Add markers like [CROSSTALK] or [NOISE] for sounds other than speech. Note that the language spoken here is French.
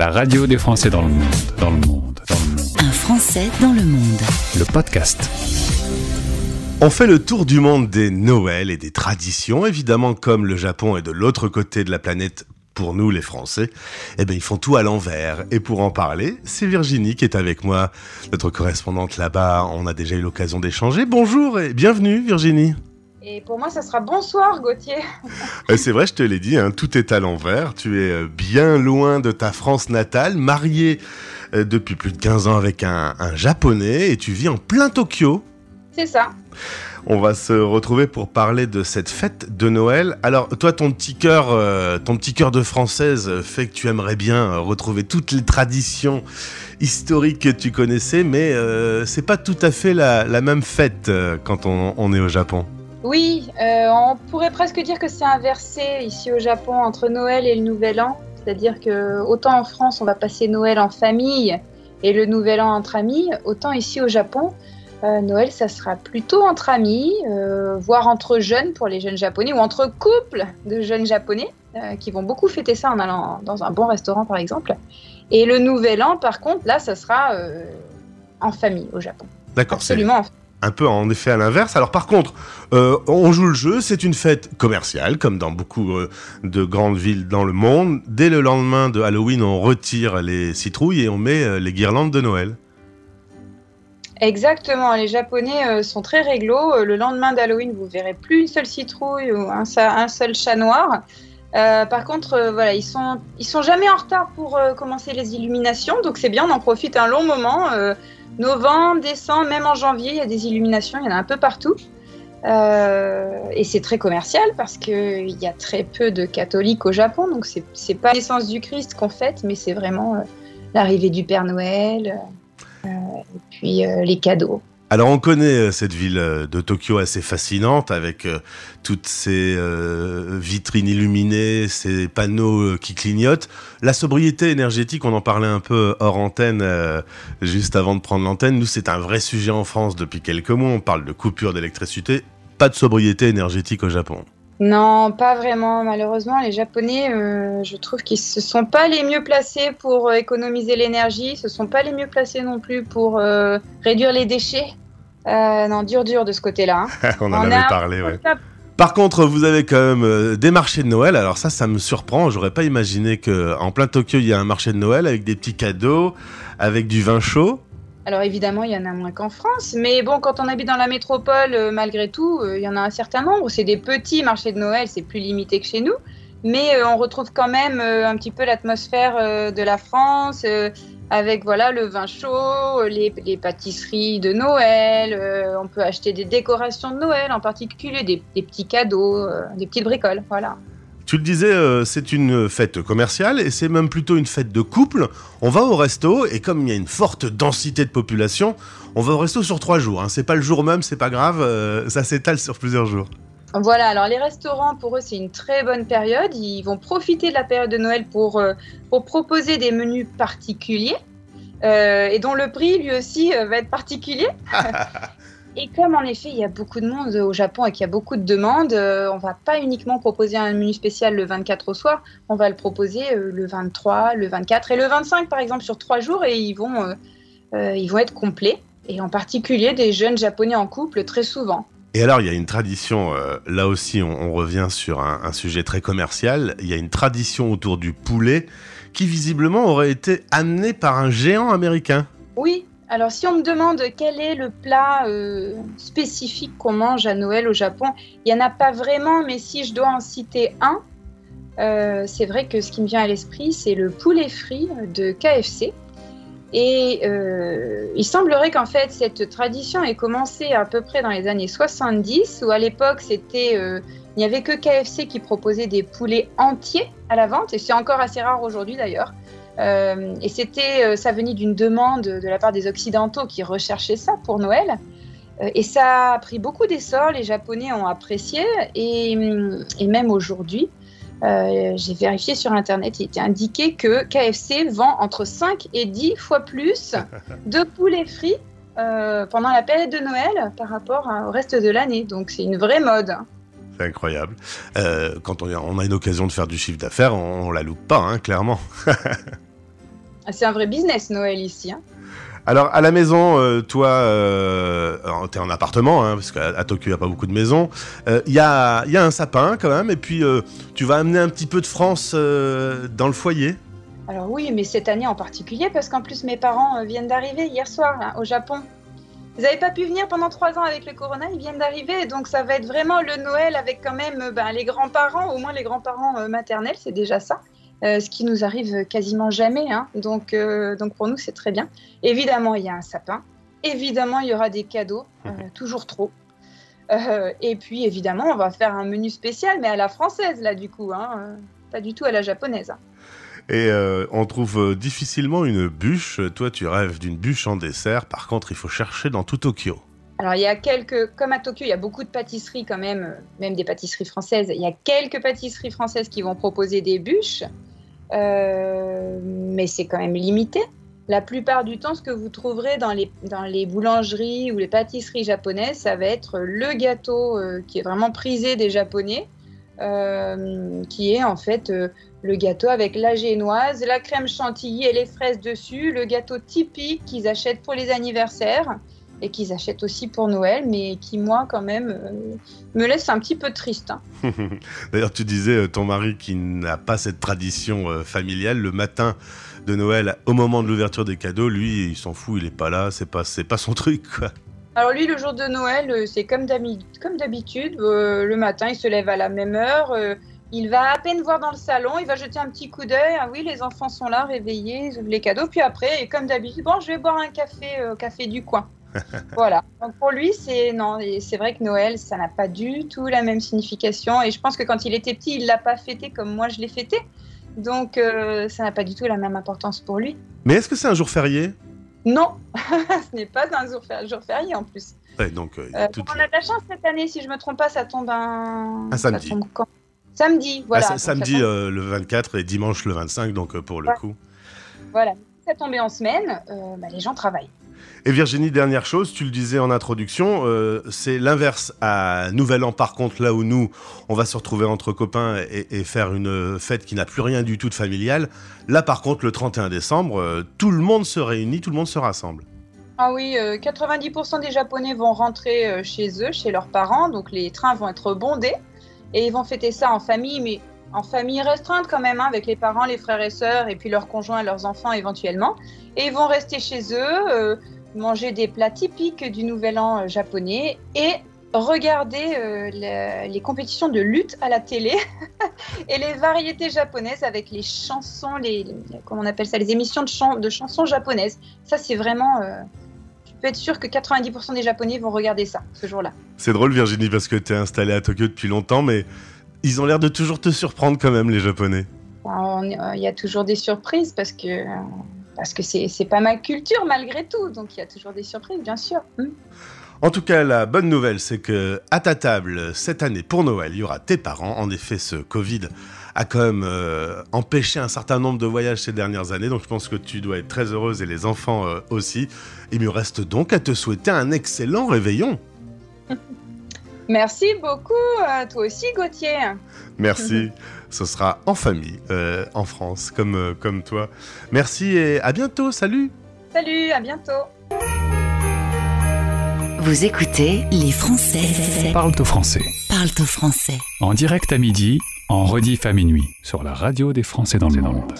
La radio des Français dans le monde, dans le monde, dans le monde. Un Français dans le monde. Le podcast. On fait le tour du monde des Noëls et des traditions, évidemment comme le Japon est de l'autre côté de la planète pour nous les Français, eh bien ils font tout à l'envers. Et pour en parler, c'est Virginie qui est avec moi, notre correspondante là-bas. On a déjà eu l'occasion d'échanger. Bonjour et bienvenue Virginie. Et pour moi, ça sera bonsoir, Gauthier. Euh, c'est vrai, je te l'ai dit, hein, tout est à l'envers. Tu es euh, bien loin de ta France natale, marié euh, depuis plus de 15 ans avec un, un japonais et tu vis en plein Tokyo. C'est ça. On va se retrouver pour parler de cette fête de Noël. Alors, toi, ton petit cœur, euh, ton petit cœur de française fait que tu aimerais bien retrouver toutes les traditions historiques que tu connaissais, mais euh, c'est pas tout à fait la, la même fête euh, quand on, on est au Japon. Oui, euh, on pourrait presque dire que c'est inversé ici au Japon entre Noël et le Nouvel An. C'est-à-dire que autant en France, on va passer Noël en famille et le Nouvel An entre amis, autant ici au Japon, euh, Noël, ça sera plutôt entre amis, euh, voire entre jeunes pour les jeunes japonais, ou entre couples de jeunes japonais qui vont beaucoup fêter ça en allant dans un bon restaurant, par exemple. Et le Nouvel An, par contre, là, ça sera en famille au Japon. D'accord, c'est Absolument. Un peu en effet à l'inverse. Alors par contre, euh, on joue le jeu, c'est une fête commerciale, comme dans beaucoup euh, de grandes villes dans le monde. Dès le lendemain de Halloween, on retire les citrouilles et on met euh, les guirlandes de Noël. Exactement, les Japonais sont très réglo. Le lendemain d'Halloween, vous verrez plus une seule citrouille ou un, seul chat noir. Par contre, voilà, ils sont, ils sont jamais en retard pour commencer les illuminations, donc c'est bien, on en profite un long moment. Novembre, décembre, même en janvier, il y a des illuminations, il y en a un peu partout. Euh, et c'est très commercial parce qu'il y a très peu de catholiques au Japon, donc c'est c'est pas la naissance du Christ qu'on fête, mais c'est vraiment euh, l'arrivée du Père Noël, euh, et puis les cadeaux. Alors on connaît euh, cette ville euh, de Tokyo assez fascinante avec euh, toutes ces vitrines illuminées, ces panneaux qui clignotent. La sobriété énergétique, on en parlait un peu hors antenne juste avant de prendre l'antenne. Nous c'est un vrai sujet en France depuis quelques mois. On parle de coupure d'électricité, pas de sobriété énergétique au Japon. Non, pas vraiment. Malheureusement, les Japonais, euh, je trouve qu'ils ne sont pas les mieux placés pour euh, économiser l'énergie. Ce ne sont pas les mieux placés non plus pour euh, réduire les déchets. Euh, non, dur, dur de ce côté-là. hein. [LAUGHS] on en On avait a- parlé, ouais. Par contre, vous avez quand même des marchés de Noël. Alors ça, ça me surprend. J'aurais pas imaginé que en plein Tokyo, il y a un marché de Noël avec des petits cadeaux, avec du vin chaud. Alors évidemment, il y en a moins qu'en France. Mais bon, quand on habite dans la métropole, euh, malgré tout, euh, il y en a un certain nombre. C'est des petits marchés de Noël, c'est plus limité que chez nous. Mais euh, on retrouve quand même un petit peu l'atmosphère de la France, avec voilà le vin chaud, les, pâtisseries de Noël. on peut acheter des décorations de Noël, en particulier des, des petits cadeaux, des petites bricoles. Voilà. Tu le disais, euh, c'est une fête commerciale et c'est même plutôt une fête de couple. On va au resto et comme il y a une forte densité de population, on va au resto sur trois jours. Hein. C'est pas le jour même, c'est pas grave, euh, ça s'étale sur plusieurs jours. Voilà, alors les restaurants, pour eux, c'est une très bonne période. Ils vont profiter de la période de Noël pour, euh, pour proposer des menus particuliers euh, et dont le prix, lui aussi, euh, va être particulier. [LAUGHS] et comme en effet, il y a beaucoup de monde au Japon et qu'il y a beaucoup de demandes, euh, on va pas uniquement proposer un menu spécial le 24 au soir, on va le proposer euh, le 23, le 24 et le 25, par exemple, sur trois jours et ils vont, euh, euh, ils vont être complets. Et en particulier des jeunes japonais en couple, très souvent. Et alors, il y a une tradition, euh, là aussi, on, on revient sur un, un sujet très commercial. Il y a une tradition autour du poulet qui visiblement aurait été amenée par un géant américain. Oui, alors si on me demande quel est le plat euh, spécifique qu'on mange à Noël au Japon, il n'y en a pas vraiment, mais si je dois en citer un, euh, c'est vrai que ce qui me vient à l'esprit, c'est le poulet frit de KFC. Et euh, il semblerait qu'en fait, cette tradition ait commencé à peu près dans les années 70, où à l'époque, c'était, il n'y avait que KFC qui proposait des poulets entiers à la vente, et c'est encore assez rare aujourd'hui d'ailleurs. Euh, et c'était, euh, ça venait d'une demande de la part des Occidentaux qui recherchaient ça pour Noël. Euh, et ça a pris beaucoup d'essor, les Japonais ont apprécié, et, et même aujourd'hui, euh, j'ai vérifié sur Internet, il était indiqué que KFC vend entre 5 et 10 fois plus [LAUGHS] de poulets frits euh, pendant la période de Noël par rapport au reste de l'année. Donc c'est une vraie mode. C'est incroyable. Euh, quand on a, une occasion de faire du chiffre d'affaires, on, on la loupe pas, hein, clairement. [LAUGHS] C'est un vrai business Noël ici. Hein. Alors à la maison, euh, toi, euh, t'es en appartement, hein, parce qu'à Tokyo il n'y a pas beaucoup de maisons. Il y, a, y, a, un sapin quand même, et puis tu vas amener un petit peu de France dans le foyer. Alors oui, mais cette année en particulier, parce qu'en plus mes parents viennent d'arriver hier soir au Japon. Ils n'avaient pas pu venir pendant trois ans avec le corona, ils viennent d'arriver, donc ça va être vraiment le Noël avec quand même ben, les grands-parents, au moins les grands-parents maternels, c'est déjà ça. Euh, ce qui nous arrive quasiment jamais. Hein. Donc, euh, donc pour nous, c'est très bien. Évidemment, il y a un sapin. Évidemment, il y aura des cadeaux, euh, mhm. toujours trop. et puis, évidemment, on va faire un menu spécial, mais à la française, là, du coup. Hein. pas du tout à la japonaise. Hein. Et on trouve difficilement une bûche. Toi, tu rêves d'une bûche en dessert. Par contre, il faut chercher dans tout Tokyo. Alors, il y a quelques, comme à Tokyo, il y a beaucoup de pâtisseries quand même, même des pâtisseries françaises. Il y a quelques pâtisseries françaises qui vont proposer des bûches. Euh, mais c'est quand même limité. La plupart du temps, ce que vous trouverez dans les, dans les boulangeries ou les pâtisseries japonaises, ça va être le gâteau euh, qui est vraiment prisé des Japonais, euh, qui est en fait le gâteau avec la génoise, la crème chantilly et les fraises dessus, le gâteau typique qu'ils achètent pour les anniversaires et qu'ils achètent aussi pour Noël, mais qui, moi, quand même, euh, me laisse un petit peu triste. Hein. [LAUGHS] D'ailleurs, tu disais, euh, ton mari qui n'a pas cette tradition euh, familiale, le matin de Noël, au moment de l'ouverture des cadeaux, lui, il s'en fout, il n'est pas là, c'est pas, c'est pas son [LAUGHS] truc, quoi. Alors lui, le jour de Noël, c'est comme d'habitude. le matin, il se lève à la même heure. il va à peine voir dans le salon. Il va jeter un petit coup d'œil. Ah oui, les enfants sont là, réveillés, ils ouvrent les cadeaux. Puis après, et comme d'habitude, bon, je vais boire un café au café du coin. [LAUGHS] voilà. Donc pour lui, c'est non, c'est vrai que Noël, ça n'a pas du tout la même signification. Et je pense que quand il était petit, il l'a pas fêté comme moi je l'ai fêté. Donc euh, ça n'a pas du tout la même importance pour lui. Mais est-ce que c'est un jour férié? Non, [LAUGHS] ce n'est pas un jour, férié en plus. donc, euh, euh, On a de la chance cette année, si je me trompe pas, ça tombe un, un samedi. Samedi, voilà. Ah, samedi le 24 et dimanche le 25, donc pour le coup. Voilà, ça tombait en semaine, bah, les gens travaillent. Et Virginie, dernière chose, tu le disais en introduction, euh, c'est l'inverse à Nouvel An. Par contre, là où nous, on va se retrouver entre copains et, faire une fête qui n'a plus rien du tout de familial, là par contre, le 31 décembre, euh, tout le monde se réunit, tout le monde se rassemble. Ah oui, 90% euh, des Japonais vont rentrer chez eux, chez leurs parents, donc les trains vont être bondés et ils vont fêter ça en famille, mais en famille restreinte quand même, hein, avec les parents, les frères et sœurs, et puis leurs conjoints, leurs enfants éventuellement. Et ils vont rester chez eux manger des plats typiques du Nouvel An euh, japonais et regarder euh, les compétitions de lutte à la télé [LAUGHS] et les variétés japonaises avec les chansons, les, comment on appelle ça, les émissions de, de chansons japonaises. Ça, c'est vraiment. Euh, tu peux être sûr que 90% des Japonais vont regarder ça ce jour-là. C'est drôle, Virginie, parce que tu es installée à Tokyo depuis longtemps, mais ils ont l'air de toujours te surprendre quand même, les Japonais. Il y a toujours des surprises parce que parce que c'est pas ma culture malgré tout, donc il y a toujours des surprises, bien sûr. Hmm. En tout cas, la bonne nouvelle, c'est que à ta table cette année pour Noël, il y aura tes parents. En effet, ce Covid a quand même euh, empêché un certain nombre de voyages ces dernières années, donc je pense que tu dois être très heureuse et les enfants euh, aussi. Il me reste donc à te souhaiter un excellent réveillon. [LAUGHS] Merci beaucoup, à toi aussi Gauthier. Merci. [LAUGHS] Ce sera en famille, euh, en France, comme, euh, comme toi. Merci et à bientôt. Salut. Salut, à bientôt. Vous écoutez Les Français. Parle au français. Parle au français. En direct à midi, en rediff à minuit, sur la radio des Français dans le monde.